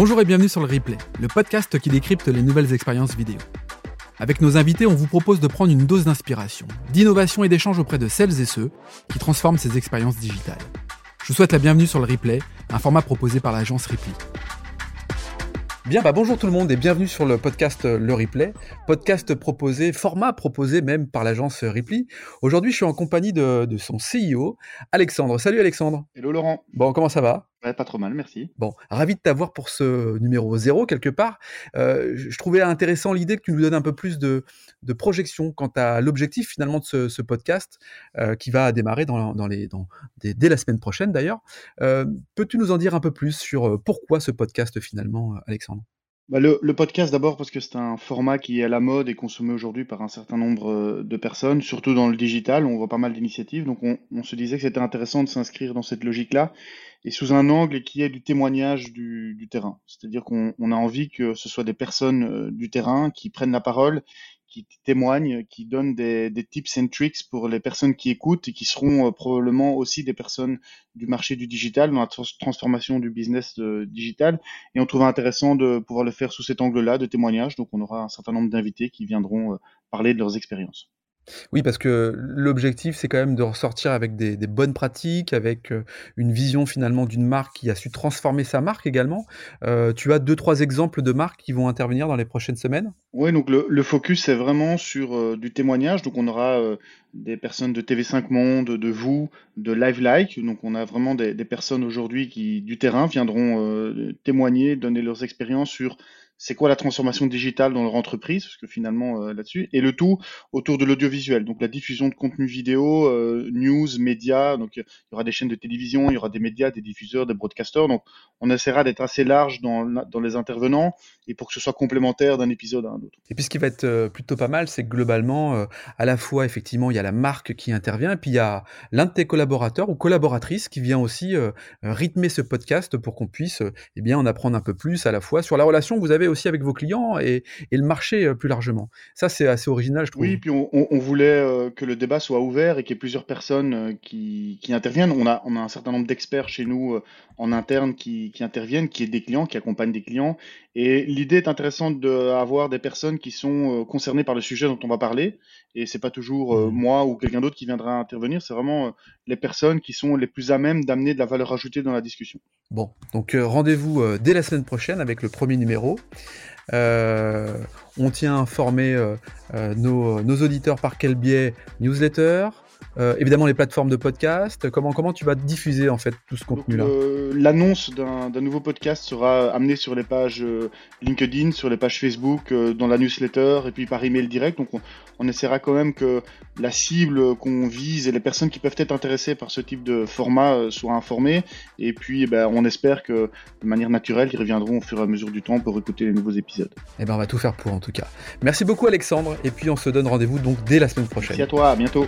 Bonjour et bienvenue sur le replay, le podcast qui décrypte les nouvelles expériences vidéo. Avec nos invités, on vous propose de prendre une dose d'inspiration, d'innovation et d'échange auprès de celles et ceux qui transforment ces expériences digitales. Je vous souhaite la bienvenue sur le replay, un format proposé par l'agence Ripley. Bien, bah bonjour tout le monde et bienvenue sur le podcast euh, Le Replay, podcast proposé, format proposé même par l'agence Ripley. Aujourd'hui, je suis en compagnie de, de, son CEO, Alexandre. Salut Alexandre. Hello Laurent. Bon, comment ça va? Pas trop mal, merci. Bon, ravi de t'avoir pour ce numéro zéro quelque part. Euh, je trouvais intéressant l'idée que tu nous donnes un peu plus de, de projection quant à l'objectif finalement de ce, podcast euh, qui va démarrer dans, les, dans, dès, la semaine prochaine d'ailleurs. Euh, Peux-tu nous en dire un peu plus sur pourquoi ce podcast finalement, Alexandre? Bah le, le, podcast d'abord parce que c'est un format qui est à la mode et consommé aujourd'hui par un certain nombre de personnes, surtout dans le digital. On voit pas mal d'initiatives, donc on, on, se disait que c'était intéressant de s'inscrire dans cette logique-là et sous un angle qui est du témoignage du, du terrain. C'est-à-dire qu'on a envie que ce soit des personnes euh, du terrain qui prennent la parole, qui témoignent, qui donnent des, tips and tricks pour les personnes qui écoutent et qui seront euh, probablement aussi des personnes du marché du digital, dans la transformation du business euh, digital. Et on trouve intéressant de pouvoir le faire sous cet angle-là de témoignage. Donc on aura un certain nombre d'invités qui viendront euh, parler de leurs expériences. Oui, parce que l'objectif, c'est quand même de ressortir avec des, bonnes pratiques, avec euh, une vision finalement d'une marque qui a su transformer sa marque également. Euh, tu as deux, trois exemples de marques qui vont intervenir dans les prochaines semaines? Oui, donc le, focus, c'est vraiment sur euh, du témoignage. Donc on aura des personnes de TV5 Monde, de vous, de Live Like. Donc on a vraiment des, personnes aujourd'hui qui, du terrain, viendront témoigner, donner leurs expériences sur c'est quoi la transformation digitale dans leur entreprise, parce que finalement euh, là-dessus, et le tout autour de l'audiovisuel, donc la diffusion de contenu vidéo, euh, news, médias, donc il y aura des chaînes de télévision, il y aura des médias, des diffuseurs, des broadcasters, donc on essaiera d'être assez large dans, les intervenants, et pour que ce soit complémentaire d'un épisode à un autre. Et puis ce qui va être euh, plutôt pas mal, c'est que globalement, euh, à la fois effectivement, il y a la marque qui intervient, et puis il y a l'un de tes collaborateurs ou collaboratrices qui vient aussi euh, rythmer ce podcast pour qu'on puisse eh bien, en apprendre un peu plus à la fois sur la relation que vous avez aussi avec vos clients et, et le marché euh, plus largement. Ça, c'est assez original, je trouve. Oui, puis on, on voulait euh, que le débat soit ouvert et qu'il y ait plusieurs personnes euh, qui, qui, interviennent. On a, on a un certain nombre d'experts chez nous en interne qui, qui interviennent, qui est des clients, qui accompagnent des clients. Et l'idée est intéressante d'avoir des personnes qui sont concernées par le sujet dont on va parler. Et c'est pas toujours mmh. moi ou quelqu'un d'autre qui viendra intervenir. C'est vraiment les personnes qui sont les plus à même d'amener de la valeur ajoutée dans la discussion. Bon, donc rendez-vous dès la semaine prochaine avec le premier numéro. Euh, on tient à informer euh, euh, nos, nos, auditeurs par quel biais Newsletter, euh, évidemment les plateformes de podcast. Comment, comment tu vas diffuser en fait tout ce contenu-là euh, L'annonce d'un nouveau podcast sera amenée sur les pages euh, LinkedIn, sur les pages Facebook, dans la newsletter et puis par email direct. Donc on, on essaiera quand même que la cible qu'on vise et les personnes qui peuvent être intéressées par ce type de format soient informées. Et puis eh ben, on espère que de manière naturelle, ils reviendront au fur et à mesure du temps pour écouter les nouveaux épisodes. Eh ben on va tout faire pour en tout cas. Merci beaucoup Alexandre et puis on se donne rendez-vous donc dès la semaine prochaine. Merci à toi, à bientôt.